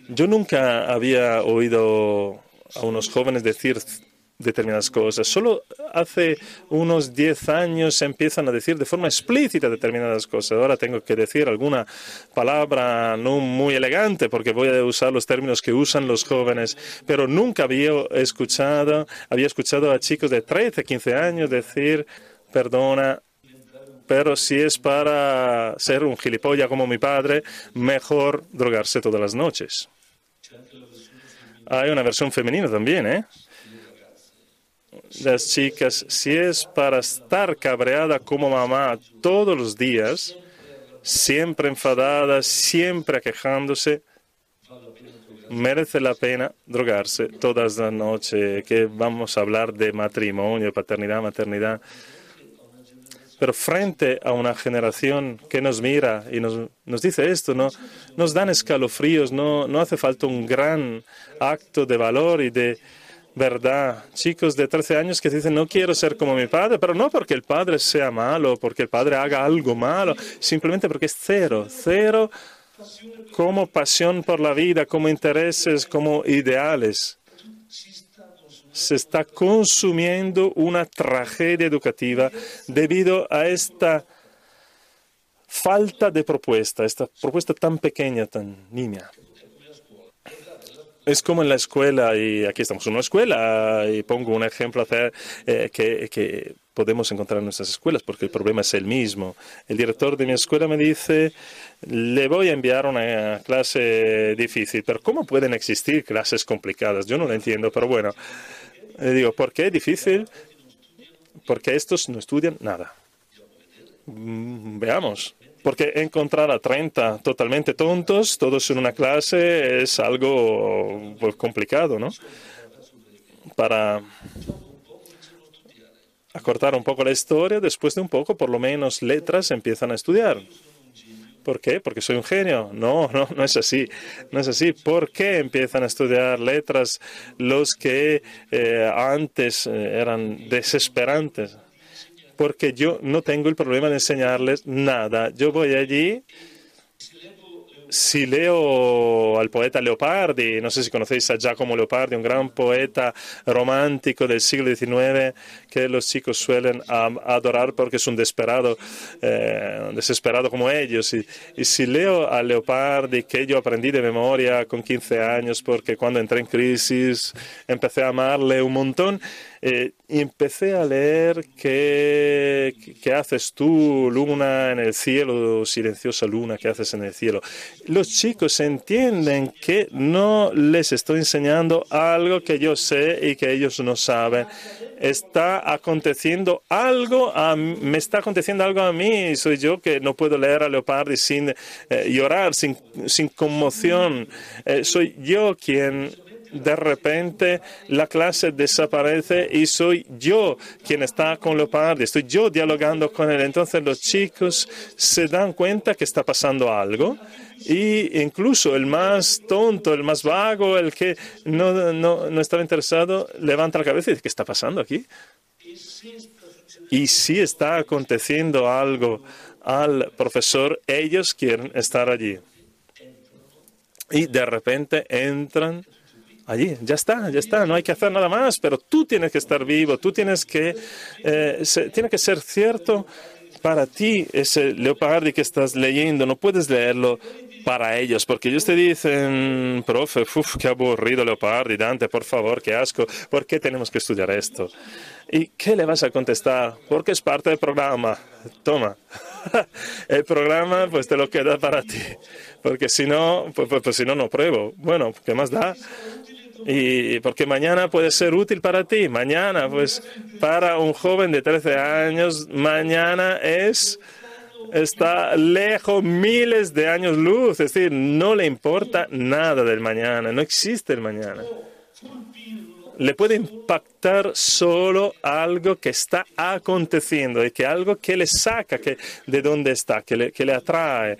yo nunca había oído a unos jóvenes decir determinadas cosas. Solo hace unos 10 años se empiezan a decir de forma explícita determinadas cosas. Ahora tengo que decir alguna palabra no muy elegante porque voy a usar los términos que usan los jóvenes, pero nunca había escuchado, había escuchado a chicos de 13, 15 años decir, perdona, pero si es para ser un gilipollas como mi padre, mejor drogarse todas las noches. Hay una versión femenina también, ¿eh? Las chicas, si es para estar cabreada como mamá todos los días, siempre enfadada, siempre quejándose, merece la pena drogarse todas las noches, que vamos a hablar de matrimonio, paternidad, maternidad. Pero frente a una generación que nos mira y nos, nos dice esto, ¿no? nos dan escalofríos, no, no hace falta un gran acto de valor y de, verdad. Chicos de 13 años que dicen, no quiero ser como mi padre, pero no porque el padre sea malo, porque el padre haga algo malo, simplemente porque es cero, cero como pasión por la vida, como intereses, como ideales. se está consumiendo una tragedia educativa debido a esta falta de propuesta, esta propuesta tan pequeña, tan niña. Es como en la escuela, y aquí estamos en una escuela, y pongo un ejemplo eh, que, que podemos encontrar en nuestras escuelas, porque el problema es el mismo. El director de mi escuela me dice, le voy a enviar una clase difícil, pero ¿cómo pueden existir clases complicadas? Yo no lo entiendo, pero bueno, le digo, ¿por qué difícil? Porque estos no estudian nada. Mm, veamos. Porque encontrar a 30 totalmente tontos, todos en una clase, es algo pues, complicado, ¿no? Para acortar un poco la historia, después de un poco, por lo menos letras empiezan a estudiar. ¿Por qué? Porque soy un genio. No, no, no es así. No es así. ¿Por qué empiezan a estudiar letras los que eh, antes eh, eran desesperantes? Porque yo no tengo el problema de enseñarles nada. Yo voy allí si leo al poeta Leopardi, no sé si conocéis a Giacomo Leopardi, un gran poeta romántico del siglo XIX que los chicos suelen adorar porque es un desesperado, eh, desesperado como ellos. Y, si leo a Leopardi, que yo aprendí de memoria con 15 años porque cuando entré en crisis empecé a amarle un montón, eh, y empecé a leer qué, qué haces tú, luna en el cielo, silenciosa luna, qué haces en el cielo. Los chicos entienden que no les estoy enseñando algo que yo sé y que ellos no saben. Está aconteciendo algo, a, me está aconteciendo algo a mí. Soy yo que no puedo leer a Leopardi sin eh, llorar, sin, sin conmoción. Eh, soy yo quien de repente la clase desaparece y soy yo quien está con Leopardi, estoy yo dialogando con él. Entonces los chicos se dan cuenta que está pasando algo y incluso el más tonto, el más vago, el que no, no, no estaba interesado, levanta la cabeza y dice, ¿qué está pasando aquí? Y si está aconteciendo algo al profesor, ellos quieren estar allí. Y de repente entran allí, ya está, ya está, no hay que hacer nada más, pero tú tienes que estar vivo, tú tienes que, eh, tiene que ser cierto para ti ese Leopardi que estás leyendo, no puedes leerlo para ellos, porque ellos te dicen, profe, uf, qué aburrido Leopardi, Dante, por favor, qué asco, ¿por qué tenemos que estudiar esto? ¿Y qué le vas a contestar? Porque es parte del programa. Toma, [laughs] el programa pues te lo queda para ti, porque si no, pues, pues, pues si no, no pruebo. Bueno, ¿qué más da? Y porque mañana puede ser útil para ti. Mañana, pues para un joven de 13 años, mañana es está lejos miles de años luz, es decir, no le importa nada del mañana, no existe el mañana. Le puede impactar solo algo que está aconteciendo y que algo que le saca que, de dónde está, que le, que le atrae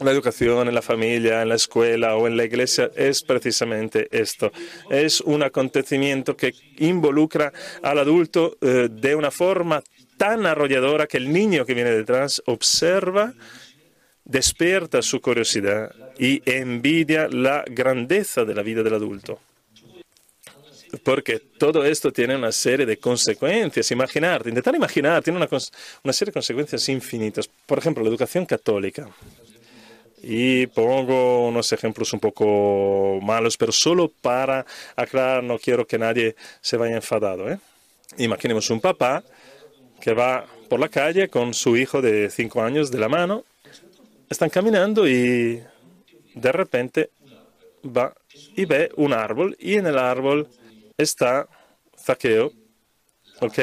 la educación en la familia, en la escuela o en la iglesia es precisamente esto. Es un acontecimiento que involucra al adulto eh, de una forma tan arrolladora que el niño que viene detrás observa, despierta su curiosidad y envidia la grandeza de la vida del adulto. Porque todo esto tiene una serie de consecuencias. Imaginar, intentar imaginar, tiene una, una serie de consecuencias infinitas. Por ejemplo, la educación católica. Y pongo unos ejemplos un poco malos, pero solo para aclarar, no quiero que nadie se vaya enfadado. ¿eh? Imaginemos un papá que va por la calle con su hijo de cinco años de la mano. Están caminando y de repente va y ve un árbol y en el árbol está Zaqueo, ¿ok?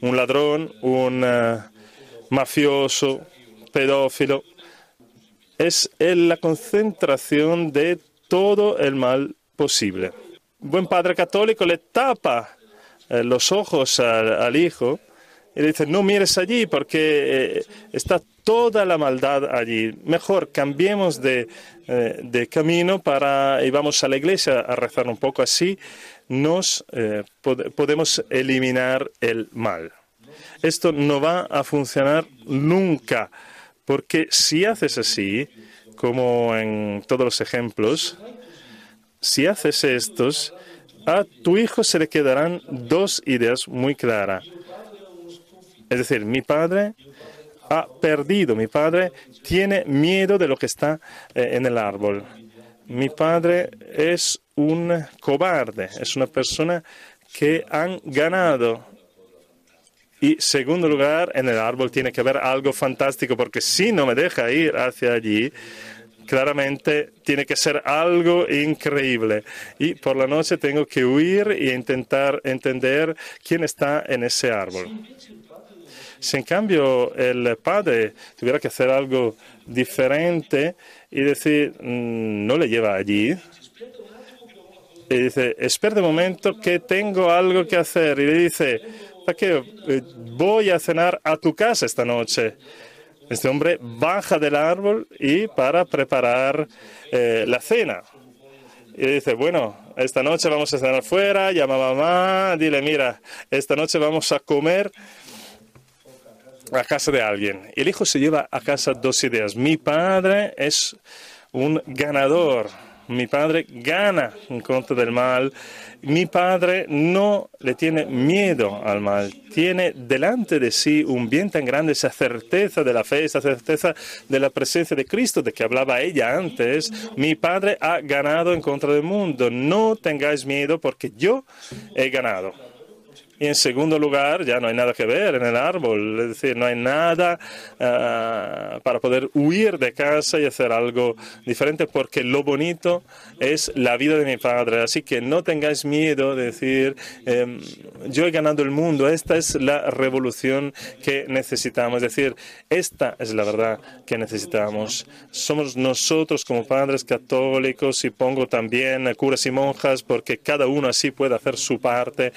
Un ladrón, un eh, mafioso, pedófilo es la concentración de todo el mal posible. Buen padre católico le tapa eh, los ojos al, hijo y le dice, no mires allí porque eh, está toda la maldad allí. Mejor cambiemos de, eh, camino para, y vamos a la iglesia a rezar un poco así, nos podemos eliminar el mal. Esto no va a funcionar nunca porque si haces así, como en todos los ejemplos, si haces estos, a tu hijo se le quedarán dos ideas muy claras. Es decir, mi padre ha perdido, mi padre tiene miedo de lo que está eh, en el árbol. Mi padre es un cobarde, es una persona que han ganado. Y segundo lugar, en el árbol tiene que haber algo fantástico, porque si no me deja ir hacia allí, claramente tiene que ser algo increíble. Y por la noche tengo que huir e intentar entender quién está en ese árbol. Si en cambio el padre tuviera que hacer algo diferente y decir, mm, no le lleva allí, y dice, espera un momento que tengo algo que hacer. Y le dice, ¿para qué? Eh, voy a cenar a tu casa esta noche. Este hombre baja del árbol y para preparar eh, la cena. Y dice, bueno, esta noche vamos a cenar fuera, llama a mamá, dile, mira, esta noche vamos a comer a casa de alguien. El hijo se lleva a casa dos ideas. Mi padre es un ganador. Mi padre gana en contra del mal. Mi padre no le tiene miedo al mal. Tiene delante de sí un bien tan grande, esa certeza de la fe, esa certeza de la presencia de Cristo, de que hablaba ella antes. Mi padre ha ganado en contra del mundo. No tengáis miedo porque yo he ganado. Y en segundo lugar, ya no hay nada que ver en el árbol, es decir, no hay nada ah, para poder huir de casa y hacer algo diferente, porque lo bonito es la vida de mi padre. Así que no tengáis miedo de decir, em, yo he ganado el mundo, esta es la revolución que necesitamos. Es decir, esta es la verdad que necesitamos. Somos nosotros como padres católicos y pongo también curas y monjas, porque cada uno así puede hacer su parte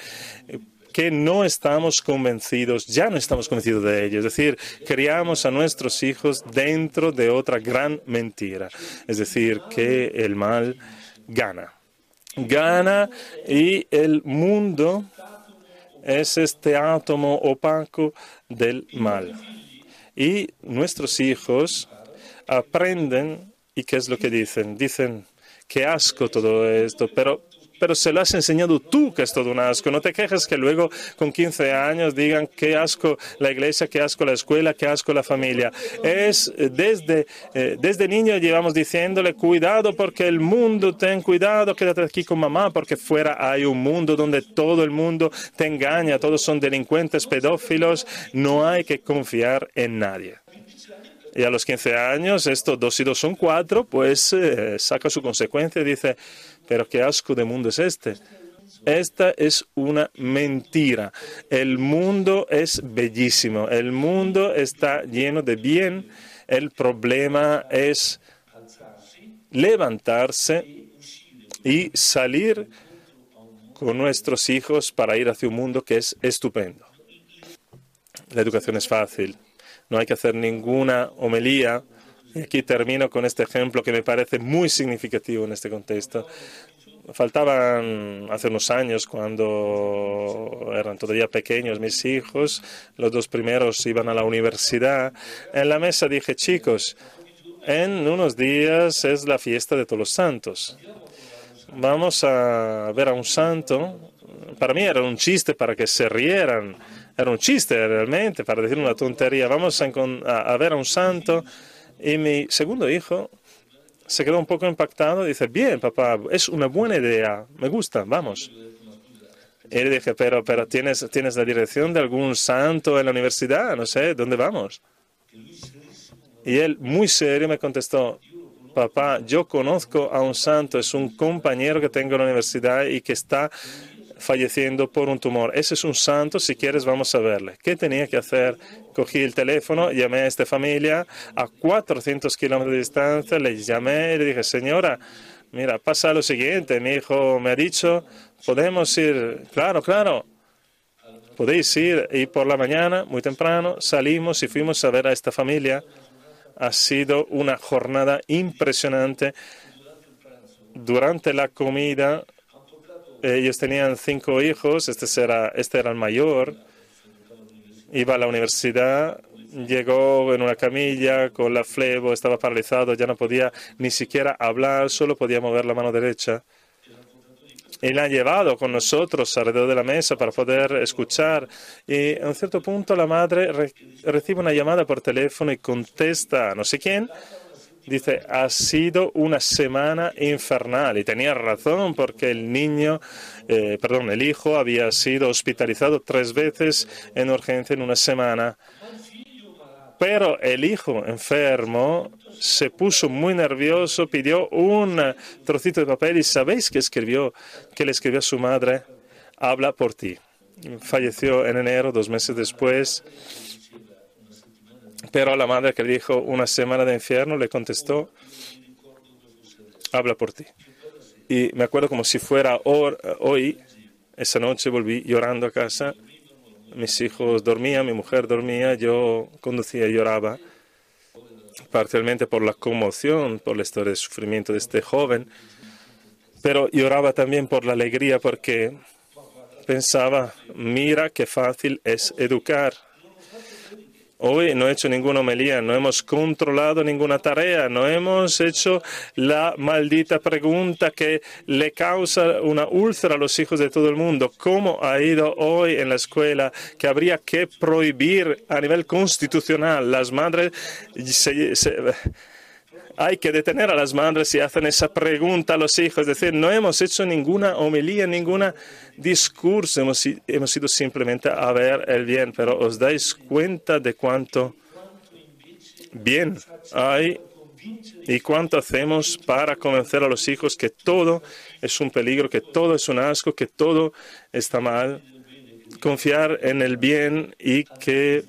que no estamos convencidos, ya no estamos convencidos de ello. Es decir, criamos a nuestros hijos dentro de otra gran mentira. Es decir, que el mal gana. Gana y el mundo es este átomo opaco del mal. Y nuestros hijos aprenden, ¿y qué es lo que dicen? Dicen, qué asco todo esto, pero pero se lo has enseñado tú que es todo un asco. No te quejes que luego con 15 años digan qué asco la iglesia, qué asco la escuela, qué asco la familia. Es eh, desde, eh, desde niño llevamos diciéndole cuidado porque el mundo, ten cuidado, quédate aquí con mamá porque fuera hay un mundo donde todo el mundo te engaña, todos son delincuentes, pedófilos, no hay que confiar en nadie. Y a los 15 años, esto dos y dos son cuatro, pues eh, saca su consecuencia y dice, pero qué asco de mundo es este. Esta es una mentira. El mundo es bellísimo. El mundo está lleno de bien. El problema es levantarse y salir con nuestros hijos para ir hacia un mundo que es estupendo. La educación es fácil. No hay que hacer ninguna homelía aquí termino con este ejemplo que me parece muy significativo en este contexto. Faltaban hace unos años, cuando eran todavía pequeños mis hijos, los dos primeros iban a la universidad. En la mesa dije, chicos, en unos días es la fiesta de todos los santos. Vamos a ver a un santo. Para mí era un chiste para que se rieran. Era un chiste realmente, para decir una tontería. Vamos a ver a un santo y mi segundo hijo se quedó un poco impactado y dice, bien, papá, es una buena idea, me gusta, vamos. Y le dije, pero, pero ¿tienes, ¿tienes la dirección de algún santo en la universidad? No sé, ¿dónde vamos? Y él, muy serio, me contestó, papá, yo conozco a un santo, es un compañero que tengo en la universidad y que está falleciendo por un tumor. Ese es un santo, si quieres vamos a verle. ¿Qué tenía que hacer? Cogí el teléfono, llamé a esta familia a 400 kilómetros de distancia, le llamé y le dije, señora, mira, pasa lo siguiente, mi hijo me ha dicho, podemos ir, claro, claro, podéis ir. Y por la mañana, muy temprano, salimos y fuimos a ver a esta familia. Ha sido una jornada impresionante. Durante la comida ellos tenían cinco hijos, este era, este era el mayor, iba a la universidad, llegó en una camilla con la flebo, estaba paralizado, ya no podía ni siquiera hablar, solo podía mover la mano derecha. y la ha llevado con nosotros alrededor de la mesa para poder escuchar. Y a un cierto punto la madre recibe una llamada por teléfono y contesta no sé quién. Dice, ha sido una semana infernal. Y tenía razón porque el niño, eh, perdón, el hijo había sido hospitalizado tres veces en urgencia en una semana. Pero el hijo enfermo se puso muy nervioso, pidió un trocito de papel y ¿sabéis qué escribió? Que le escribió a su madre, habla por ti. Falleció en enero, dos meses después. Pero la madre que le dijo una semana de infierno le contestó, habla por ti. Y me acuerdo como si fuera hoy, esa noche volví llorando a casa. Mis hijos dormían, mi mujer dormía, yo conducía y lloraba parcialmente por la conmoción, por la historia de sufrimiento de este joven, pero lloraba también por la alegría porque pensaba, mira qué fácil es educar. Hoy no he hecho ninguna homilía, no hemos controlado ninguna tarea, no hemos hecho la maldita pregunta que le causa una úlcera a los hijos de todo el mundo. ¿Cómo ha ido hoy en la escuela que habría que prohibir a nivel constitucional las madres? Hay que detener a las madres si hacen esa pregunta a los hijos. Es decir, no hemos hecho ninguna homilía, ninguna discurso, hemos, hemos ido simplemente a ver el bien, pero os dais cuenta de cuánto bien hay y cuánto hacemos para convencer a los hijos que todo es un peligro, que todo es un asco, que todo está mal. Confiar en el bien y que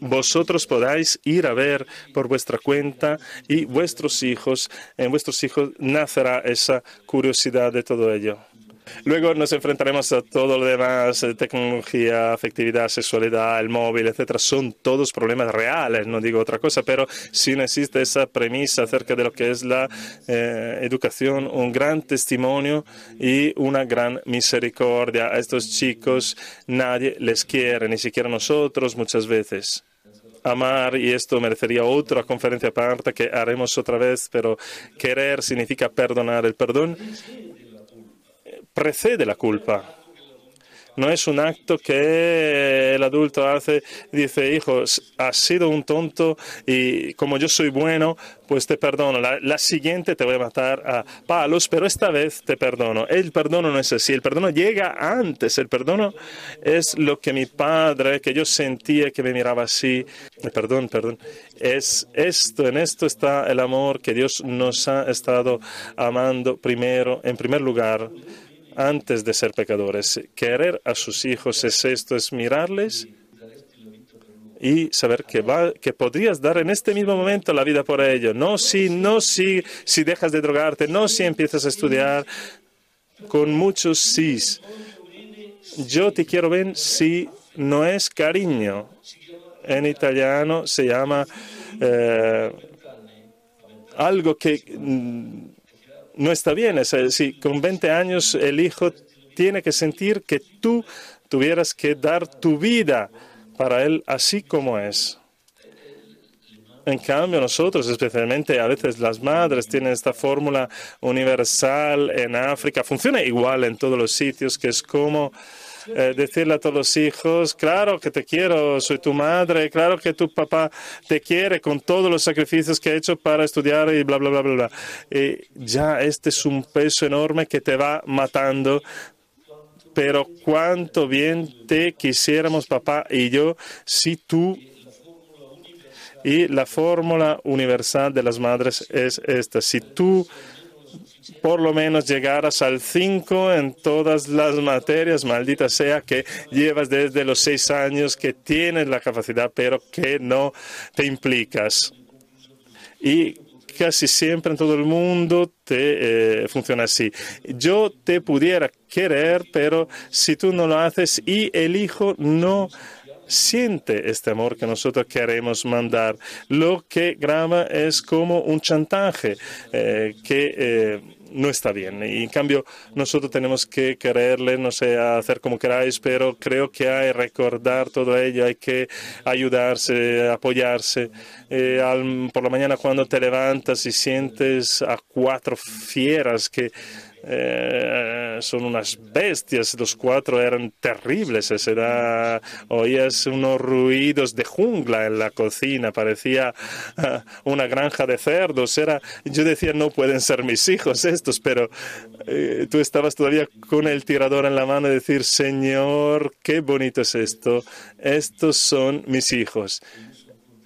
vosotros podáis ir a ver por vuestra cuenta y vuestros hijos, en vuestros hijos nacerá esa curiosidad de todo ello. Luego nos enfrentaremos a todo lo demás, eh, tecnología, afectividad, sexualidad, el móvil, etcétera. Son todos problemas reales, no digo otra cosa, pero si no existe esa premisa acerca de lo que es la eh, educación, un gran testimonio y una gran misericordia. A estos chicos nadie les quiere, ni siquiera nosotros muchas veces amar, y esto merecería otra conferencia aparte que haremos otra vez, pero querer significa perdonar. El perdón precede la culpa. No es un acto que el adulto hace, dice, hijo, has sido un tonto y como yo soy bueno, pues te perdono. La, siguiente te voy a matar a palos, pero esta vez te perdono. El perdono no es así, el perdono llega antes. El perdono es lo que mi padre, que yo sentía que me miraba así. Perdón, perdón. Es esto, en esto está el amor que Dios nos ha estado amando primero, en primer lugar antes de ser pecadores. Querer a sus hijos es esto, es mirarles y saber que, va, que podrías dar en este mismo momento la vida por ellos. No si, no si, si dejas de drogarte, no si empiezas a estudiar, con muchos sís. Yo te quiero ver si no es cariño. En italiano se llama eh, algo que mm, no está bien. Es decir, con 20 años el hijo tiene que sentir que tú tuvieras que dar tu vida para él así como es. En cambio, nosotros, especialmente a veces las madres, tienen esta fórmula universal en África. Funciona igual en todos los sitios, que es como eh, decirle a todos los hijos, claro que te quiero, soy tu madre, claro que tu papá te quiere con todos los sacrificios que ha hecho para estudiar y bla, bla, bla, bla, bla. Y ya este es un peso enorme que te va matando pero cuánto bien te quisiéramos papá y yo si tú y la fórmula universal de las madres es esta si tú por lo menos llegaras al 5 en todas las materias, maldita sea que llevas desde los 6 años, que tienes la capacidad, pero que no te implicas. Y casi siempre en todo el mundo te eh, funciona así. Yo te pudiera querer, pero si tú no lo haces y el hijo no siente este amor que nosotros queremos mandar. Lo que graba es como un chantaje eh, que eh, no está bien. Y en cambio, nosotros tenemos que quererle, no sé, hacer como queráis, pero creo que hay que recordar todo ello, hay que ayudarse, apoyarse. Eh, por la mañana cuando te levantas y sientes a cuatro fieras que eh, son unas bestias, los cuatro eran terribles, era, oías unos ruidos de jungla en la cocina, parecía ah, una granja de cerdos, era, yo decía, no pueden ser mis hijos estos, pero eh, tú estabas todavía con el tirador en la mano y decir, Señor, qué bonito es esto, estos son mis hijos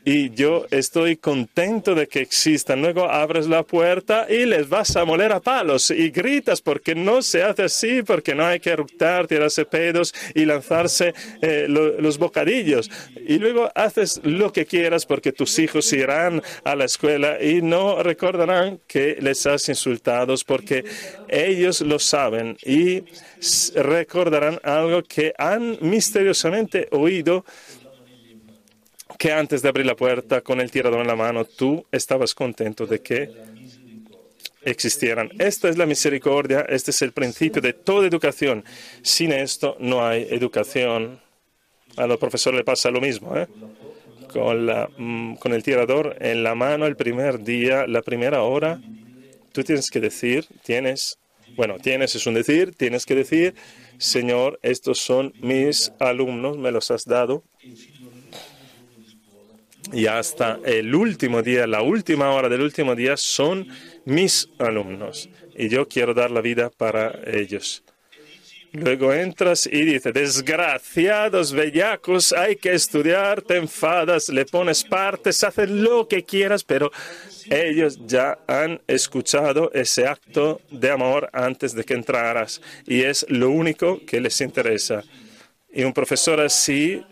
y yo estoy contento de que existan. Luego abres la puerta y les vas a moler a palos y gritas porque no se hace así, porque no hay que eructar, tirarse pedos y lanzarse eh, los bocadillos. Y luego haces lo que quieras porque tus hijos irán a la escuela y no recordarán que les has insultado porque ellos lo saben y recordarán algo que han misteriosamente oído que antes de abrir la puerta con el tirador en la mano, tú estabas contento de que existieran. Esta es la misericordia, este es el principio de toda educación. Sin esto no hay educación. A los profesores le pasa lo mismo. ¿eh? Con, la, mm, con el tirador en la mano el primer día, la primera hora, tú tienes que decir, tienes, bueno, tienes es un decir, tienes que decir, Señor, estos son mis alumnos, me los has dado y hasta el último día, la última hora del último día, son mis alumnos y yo quiero dar la vida para ellos. Luego entras y dices, desgraciados bellacos, hay que estudiar, te enfadas, le pones partes, haces lo que quieras, pero ellos ya han escuchado ese acto de amor antes de que entraras y es lo único que les interesa. Y un profesor así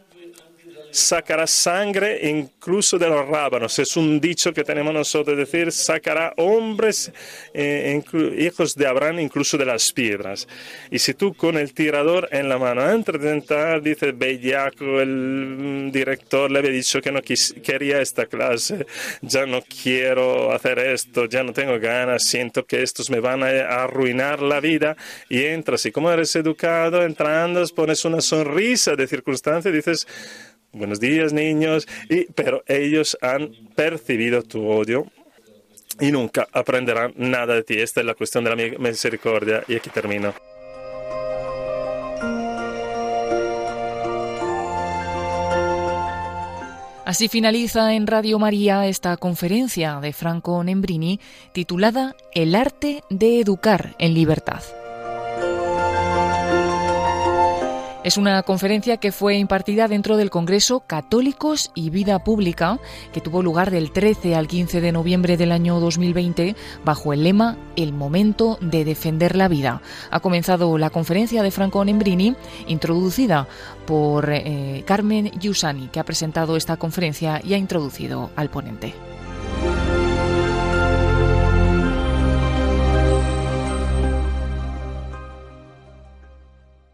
sacará sangre incluso de los rábanos. Es un dicho que tenemos nosotros, decir, sacará hombres, eh, hijos de Abraham, incluso de las piedras. Y si tú con el tirador en la mano, antes de entrar, dices, bellaco, el mm, director le había dicho que no quería esta clase, ya no quiero hacer esto, ya no tengo ganas, siento que estos me van a arruinar la vida, y entras, y como eres educado, entrando, pones una sonrisa de circunstancia y dices, buenos días niños, y, pero ellos han percibido tu odio y nunca aprenderán nada de ti. Esta es la cuestión de la misericordia y aquí termino. Así finaliza en Radio María esta conferencia de Franco Nembrini titulada El arte de educar en libertad. Es una conferencia que fue impartida dentro del Congreso Católicos y Vida Pública, que tuvo lugar del 13 al 15 de noviembre del año 2020 bajo el lema El momento de defender la vida. Ha comenzado la conferencia de Franco Nembrini, introducida por eh, Carmen Giussani, que ha presentado esta conferencia y ha introducido al ponente.